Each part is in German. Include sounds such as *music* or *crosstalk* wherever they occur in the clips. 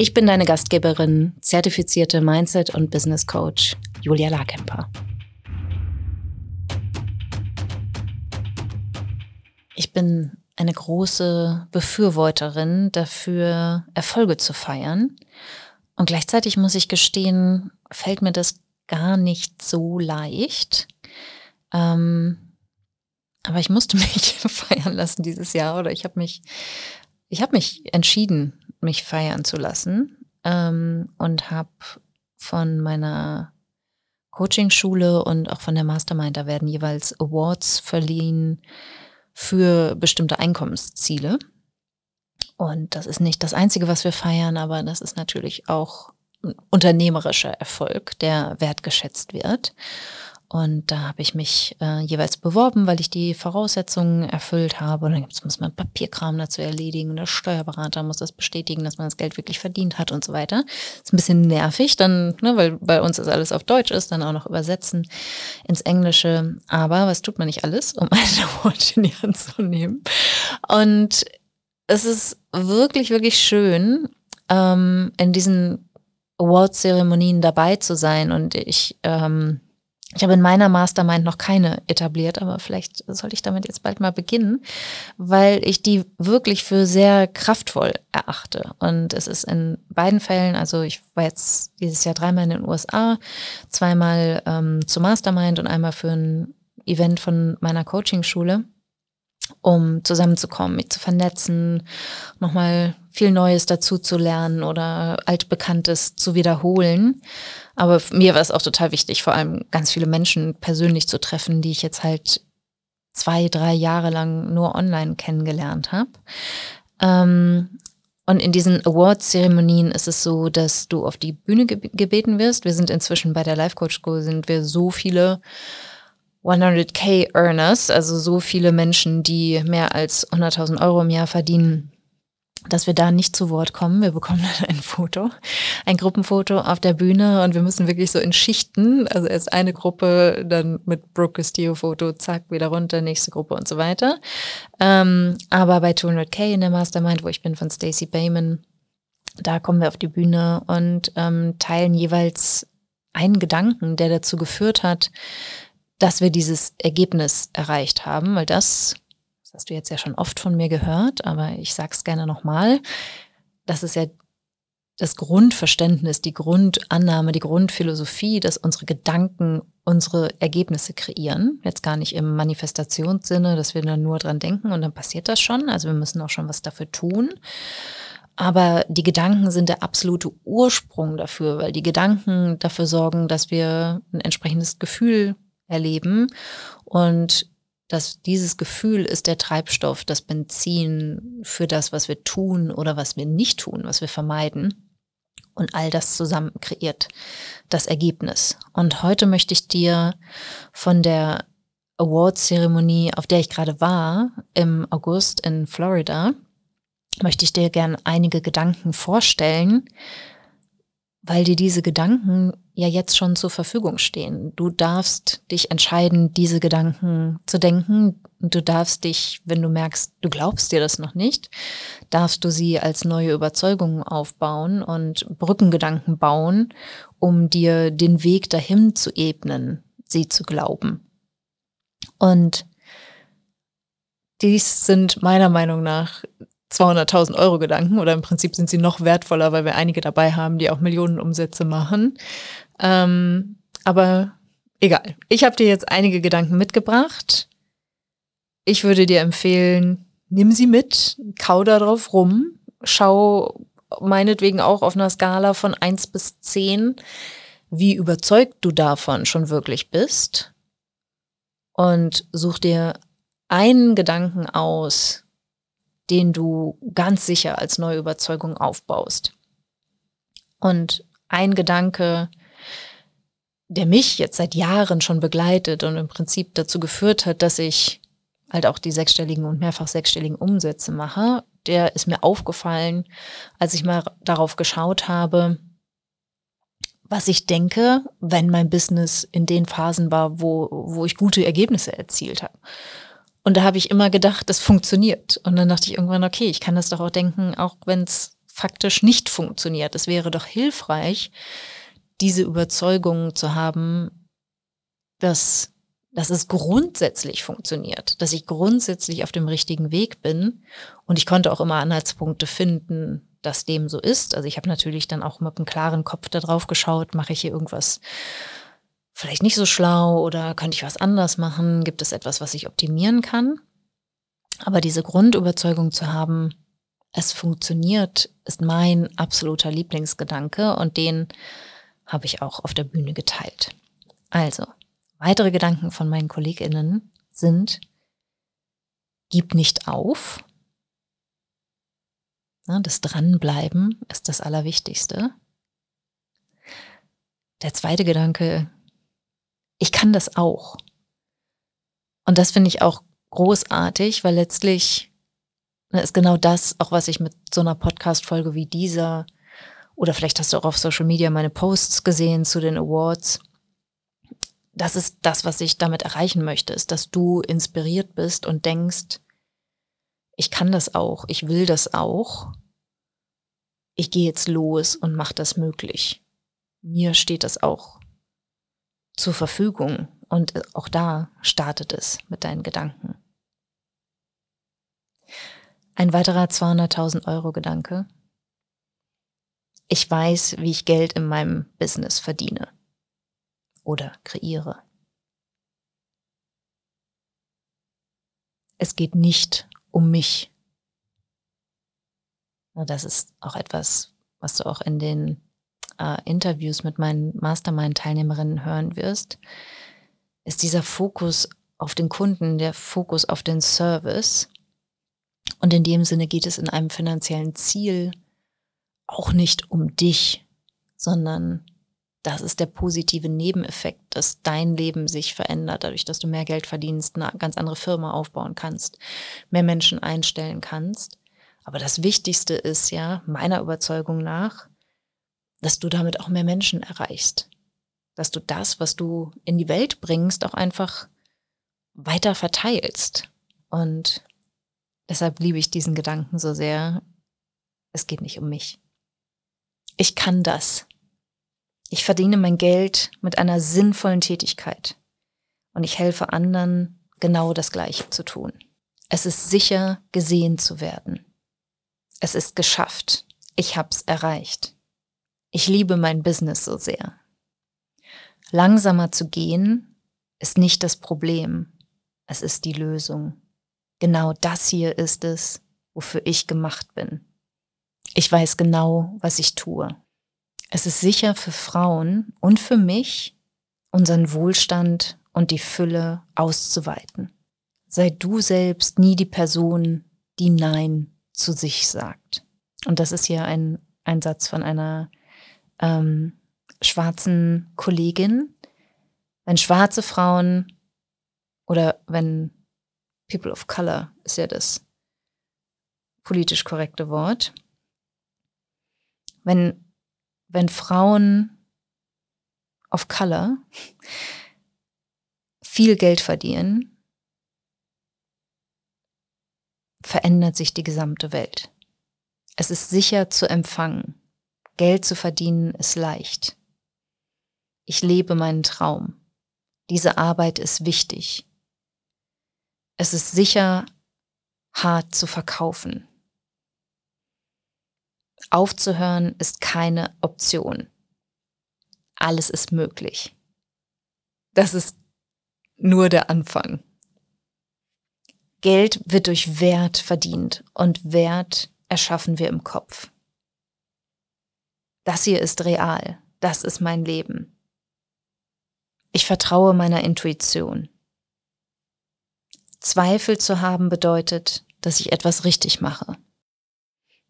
Ich bin deine Gastgeberin, zertifizierte Mindset- und Business Coach Julia Larkemper. Ich bin eine große Befürworterin dafür, Erfolge zu feiern. Und gleichzeitig muss ich gestehen, fällt mir das gar nicht so leicht. Ähm, aber ich musste *laughs* mich feiern lassen dieses Jahr oder ich habe mich, ich habe mich entschieden, mich feiern zu lassen ähm, und habe von meiner Coaching-Schule und auch von der Mastermind, da werden jeweils Awards verliehen für bestimmte Einkommensziele. Und das ist nicht das Einzige, was wir feiern, aber das ist natürlich auch ein unternehmerischer Erfolg, der wertgeschätzt wird. Und da habe ich mich äh, jeweils beworben, weil ich die Voraussetzungen erfüllt habe. Und dann muss man Papierkram dazu erledigen. Der Steuerberater muss das bestätigen, dass man das Geld wirklich verdient hat und so weiter. Ist ein bisschen nervig, dann, ne, weil bei uns das alles auf Deutsch ist, dann auch noch übersetzen ins Englische. Aber was tut man nicht alles, um *laughs* ein Award in die Hand zu nehmen? Und es ist wirklich, wirklich schön, ähm, in diesen Award-Zeremonien dabei zu sein. Und ich ähm, ich habe in meiner Mastermind noch keine etabliert, aber vielleicht sollte ich damit jetzt bald mal beginnen, weil ich die wirklich für sehr kraftvoll erachte. Und es ist in beiden Fällen, also ich war jetzt dieses Jahr dreimal in den USA, zweimal ähm, zur Mastermind und einmal für ein Event von meiner Coaching-Schule, um zusammenzukommen, mich zu vernetzen, nochmal viel Neues dazu zu lernen oder altbekanntes zu wiederholen. Aber mir war es auch total wichtig, vor allem ganz viele Menschen persönlich zu treffen, die ich jetzt halt zwei, drei Jahre lang nur online kennengelernt habe. Ähm, und in diesen Awards-Zeremonien ist es so, dass du auf die Bühne ge gebeten wirst. Wir sind inzwischen bei der Life Coach School, sind wir so viele 100k Earners, also so viele Menschen, die mehr als 100.000 Euro im Jahr verdienen, dass wir da nicht zu Wort kommen. Wir bekommen *laughs* dann ein Foto, ein Gruppenfoto auf der Bühne und wir müssen wirklich so in Schichten, also erst eine Gruppe, dann mit Brooke Castillo Foto, zack, wieder runter, nächste Gruppe und so weiter. Ähm, aber bei 200k in der Mastermind, wo ich bin von Stacey Bayman, da kommen wir auf die Bühne und ähm, teilen jeweils einen Gedanken, der dazu geführt hat, dass wir dieses Ergebnis erreicht haben, weil das das hast du jetzt ja schon oft von mir gehört, aber ich sage es gerne nochmal. Das ist ja das Grundverständnis, die Grundannahme, die Grundphilosophie, dass unsere Gedanken unsere Ergebnisse kreieren. Jetzt gar nicht im Manifestationssinne, dass wir dann nur dran denken und dann passiert das schon. Also wir müssen auch schon was dafür tun. Aber die Gedanken sind der absolute Ursprung dafür, weil die Gedanken dafür sorgen, dass wir ein entsprechendes Gefühl erleben. Und dass dieses Gefühl ist der Treibstoff, das Benzin für das, was wir tun oder was wir nicht tun, was wir vermeiden. Und all das zusammen kreiert das Ergebnis. Und heute möchte ich dir von der Awards-Zeremonie, auf der ich gerade war, im August in Florida, möchte ich dir gern einige Gedanken vorstellen, weil dir diese Gedanken ja jetzt schon zur Verfügung stehen. Du darfst dich entscheiden, diese Gedanken zu denken. Du darfst dich, wenn du merkst, du glaubst dir das noch nicht, darfst du sie als neue Überzeugungen aufbauen und Brückengedanken bauen, um dir den Weg dahin zu ebnen, sie zu glauben. Und dies sind meiner Meinung nach 200.000 Euro Gedanken oder im Prinzip sind sie noch wertvoller, weil wir einige dabei haben, die auch Millionen Umsätze machen. Ähm, aber egal. Ich habe dir jetzt einige Gedanken mitgebracht. Ich würde dir empfehlen, nimm sie mit, kau da drauf rum, schau meinetwegen auch auf einer Skala von eins bis zehn, wie überzeugt du davon schon wirklich bist. Und such dir einen Gedanken aus, den du ganz sicher als neue Überzeugung aufbaust. Und ein Gedanke, der mich jetzt seit Jahren schon begleitet und im Prinzip dazu geführt hat, dass ich halt auch die sechsstelligen und mehrfach sechsstelligen Umsätze mache, der ist mir aufgefallen, als ich mal darauf geschaut habe, was ich denke, wenn mein Business in den Phasen war, wo, wo ich gute Ergebnisse erzielt habe. Und da habe ich immer gedacht, das funktioniert. Und dann dachte ich irgendwann, okay, ich kann das doch auch denken, auch wenn es faktisch nicht funktioniert. Es wäre doch hilfreich, diese Überzeugung zu haben, dass, dass es grundsätzlich funktioniert, dass ich grundsätzlich auf dem richtigen Weg bin. Und ich konnte auch immer Anhaltspunkte finden, dass dem so ist. Also ich habe natürlich dann auch mit einem klaren Kopf da drauf geschaut, mache ich hier irgendwas vielleicht nicht so schlau oder könnte ich was anders machen? Gibt es etwas, was ich optimieren kann? Aber diese Grundüberzeugung zu haben, es funktioniert, ist mein absoluter Lieblingsgedanke und den habe ich auch auf der Bühne geteilt. Also, weitere Gedanken von meinen KollegInnen sind, gib nicht auf. Das Dranbleiben ist das Allerwichtigste. Der zweite Gedanke, ich kann das auch. Und das finde ich auch großartig, weil letztlich Ne, ist genau das, auch was ich mit so einer Podcast-Folge wie dieser, oder vielleicht hast du auch auf Social Media meine Posts gesehen zu den Awards. Das ist das, was ich damit erreichen möchte, ist, dass du inspiriert bist und denkst, ich kann das auch, ich will das auch. Ich gehe jetzt los und mache das möglich. Mir steht das auch zur Verfügung und auch da startet es mit deinen Gedanken. Ein weiterer 200.000 Euro Gedanke. Ich weiß, wie ich Geld in meinem Business verdiene oder kreiere. Es geht nicht um mich. Das ist auch etwas, was du auch in den äh, Interviews mit meinen Mastermind-Teilnehmerinnen hören wirst, ist dieser Fokus auf den Kunden, der Fokus auf den Service und in dem Sinne geht es in einem finanziellen Ziel auch nicht um dich, sondern das ist der positive Nebeneffekt, dass dein Leben sich verändert, dadurch, dass du mehr Geld verdienst, eine ganz andere Firma aufbauen kannst, mehr Menschen einstellen kannst. Aber das Wichtigste ist ja, meiner Überzeugung nach, dass du damit auch mehr Menschen erreichst. Dass du das, was du in die Welt bringst, auch einfach weiter verteilst. Und Deshalb liebe ich diesen Gedanken so sehr. Es geht nicht um mich. Ich kann das. Ich verdiene mein Geld mit einer sinnvollen Tätigkeit. Und ich helfe anderen, genau das Gleiche zu tun. Es ist sicher, gesehen zu werden. Es ist geschafft. Ich hab's erreicht. Ich liebe mein Business so sehr. Langsamer zu gehen ist nicht das Problem. Es ist die Lösung. Genau das hier ist es, wofür ich gemacht bin. Ich weiß genau, was ich tue. Es ist sicher für Frauen und für mich, unseren Wohlstand und die Fülle auszuweiten. Sei du selbst nie die Person, die Nein zu sich sagt. Und das ist hier ein, ein Satz von einer ähm, schwarzen Kollegin. Wenn schwarze Frauen oder wenn People of Color ist ja das politisch korrekte Wort. Wenn, wenn Frauen of Color *laughs* viel Geld verdienen, verändert sich die gesamte Welt. Es ist sicher zu empfangen. Geld zu verdienen ist leicht. Ich lebe meinen Traum. Diese Arbeit ist wichtig. Es ist sicher hart zu verkaufen. Aufzuhören ist keine Option. Alles ist möglich. Das ist nur der Anfang. Geld wird durch Wert verdient und Wert erschaffen wir im Kopf. Das hier ist real. Das ist mein Leben. Ich vertraue meiner Intuition. Zweifel zu haben bedeutet, dass ich etwas richtig mache.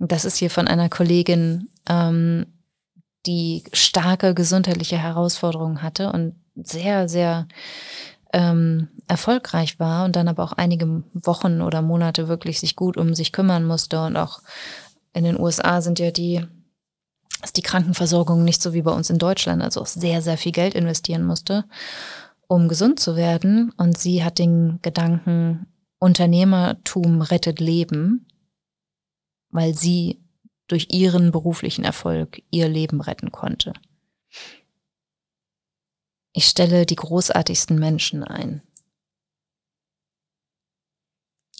Das ist hier von einer Kollegin, ähm, die starke gesundheitliche Herausforderungen hatte und sehr, sehr ähm, erfolgreich war und dann aber auch einige Wochen oder Monate wirklich sich gut um sich kümmern musste und auch in den USA sind ja die die Krankenversorgung nicht so wie bei uns in Deutschland, also auch sehr, sehr viel Geld investieren musste, um gesund zu werden. Und sie hat den Gedanken, Unternehmertum rettet Leben, weil sie durch ihren beruflichen Erfolg ihr Leben retten konnte. Ich stelle die großartigsten Menschen ein.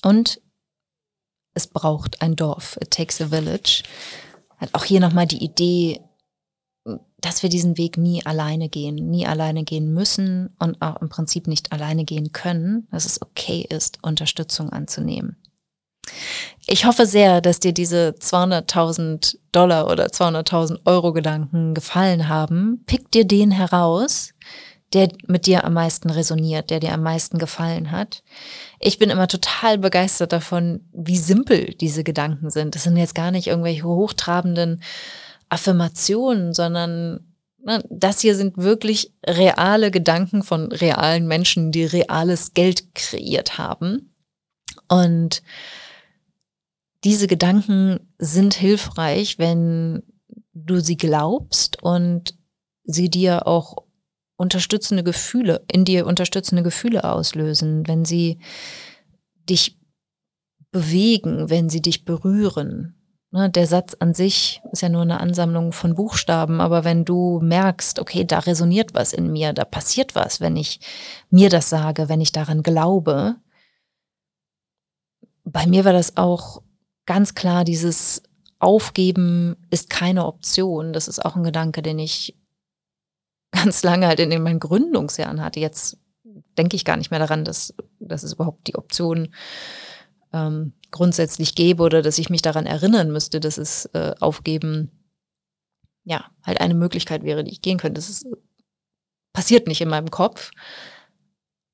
Und es braucht ein Dorf. It takes a village. Auch hier nochmal die Idee, dass wir diesen Weg nie alleine gehen, nie alleine gehen müssen und auch im Prinzip nicht alleine gehen können, dass es okay ist, Unterstützung anzunehmen. Ich hoffe sehr, dass dir diese 200.000 Dollar oder 200.000 Euro Gedanken gefallen haben. Pick dir den heraus, der mit dir am meisten resoniert, der dir am meisten gefallen hat. Ich bin immer total begeistert davon, wie simpel diese Gedanken sind. Das sind jetzt gar nicht irgendwelche hochtrabenden Affirmationen, sondern ne, das hier sind wirklich reale Gedanken von realen Menschen, die reales Geld kreiert haben. Und diese Gedanken sind hilfreich, wenn du sie glaubst und sie dir auch unterstützende Gefühle, in dir unterstützende Gefühle auslösen, wenn sie dich bewegen, wenn sie dich berühren. Ne, der Satz an sich ist ja nur eine Ansammlung von Buchstaben, aber wenn du merkst, okay, da resoniert was in mir, da passiert was, wenn ich mir das sage, wenn ich daran glaube. Bei mir war das auch ganz klar, dieses Aufgeben ist keine Option. Das ist auch ein Gedanke, den ich ganz lange halt in meinen Gründungsjahren hatte. Jetzt denke ich gar nicht mehr daran, dass, dass es überhaupt die Option ähm, grundsätzlich gäbe oder dass ich mich daran erinnern müsste, dass es äh, Aufgeben ja halt eine Möglichkeit wäre, die ich gehen könnte. Das ist, passiert nicht in meinem Kopf.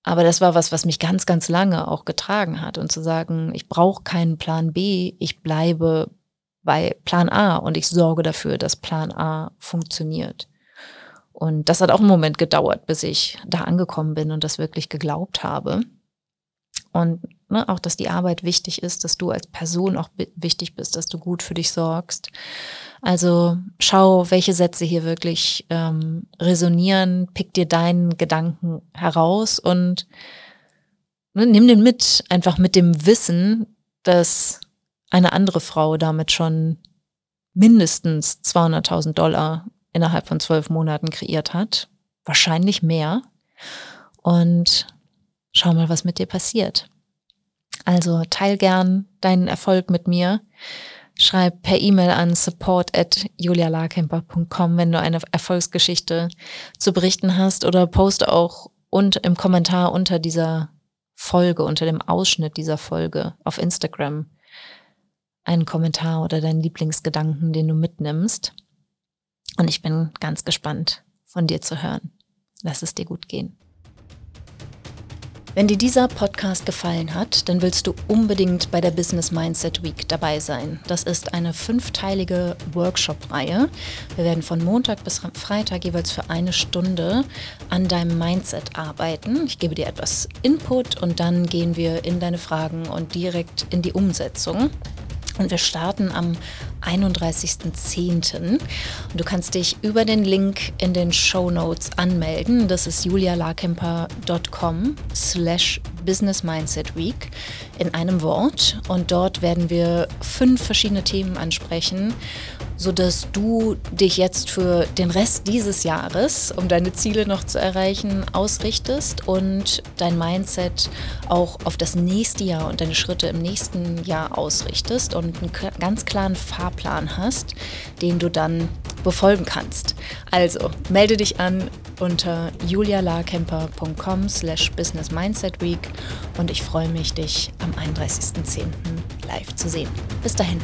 Aber das war was, was mich ganz, ganz lange auch getragen hat. Und zu sagen, ich brauche keinen Plan B, ich bleibe bei Plan A und ich sorge dafür, dass Plan A funktioniert. Und das hat auch einen Moment gedauert, bis ich da angekommen bin und das wirklich geglaubt habe. Und ne, auch, dass die Arbeit wichtig ist, dass du als Person auch wichtig bist, dass du gut für dich sorgst. Also schau, welche Sätze hier wirklich ähm, resonieren, pick dir deinen Gedanken heraus und ne, nimm den mit, einfach mit dem Wissen, dass eine andere Frau damit schon mindestens 200.000 Dollar innerhalb von zwölf Monaten kreiert hat. Wahrscheinlich mehr. Und schau mal, was mit dir passiert. Also teil gern deinen Erfolg mit mir. Schreib per E-Mail an support at julialarkemper.com, wenn du eine Erfolgsgeschichte zu berichten hast oder poste auch und im Kommentar unter dieser Folge, unter dem Ausschnitt dieser Folge auf Instagram einen Kommentar oder deinen Lieblingsgedanken, den du mitnimmst. Und ich bin ganz gespannt, von dir zu hören. Lass es dir gut gehen. Wenn dir dieser Podcast gefallen hat, dann willst du unbedingt bei der Business Mindset Week dabei sein. Das ist eine fünfteilige Workshop-Reihe. Wir werden von Montag bis Freitag jeweils für eine Stunde an deinem Mindset arbeiten. Ich gebe dir etwas Input und dann gehen wir in deine Fragen und direkt in die Umsetzung. Und wir starten am 31.10. Und du kannst dich über den Link in den Show Notes anmelden. Das ist julialarkemper.com slash Business Mindset Week in einem Wort. Und dort werden wir fünf verschiedene Themen ansprechen sodass du dich jetzt für den Rest dieses Jahres, um deine Ziele noch zu erreichen, ausrichtest und dein Mindset auch auf das nächste Jahr und deine Schritte im nächsten Jahr ausrichtest und einen ganz klaren Fahrplan hast, den du dann befolgen kannst. Also melde dich an unter julialarkemper.com slash business mindset week und ich freue mich, dich am 31.10. live zu sehen. Bis dahin.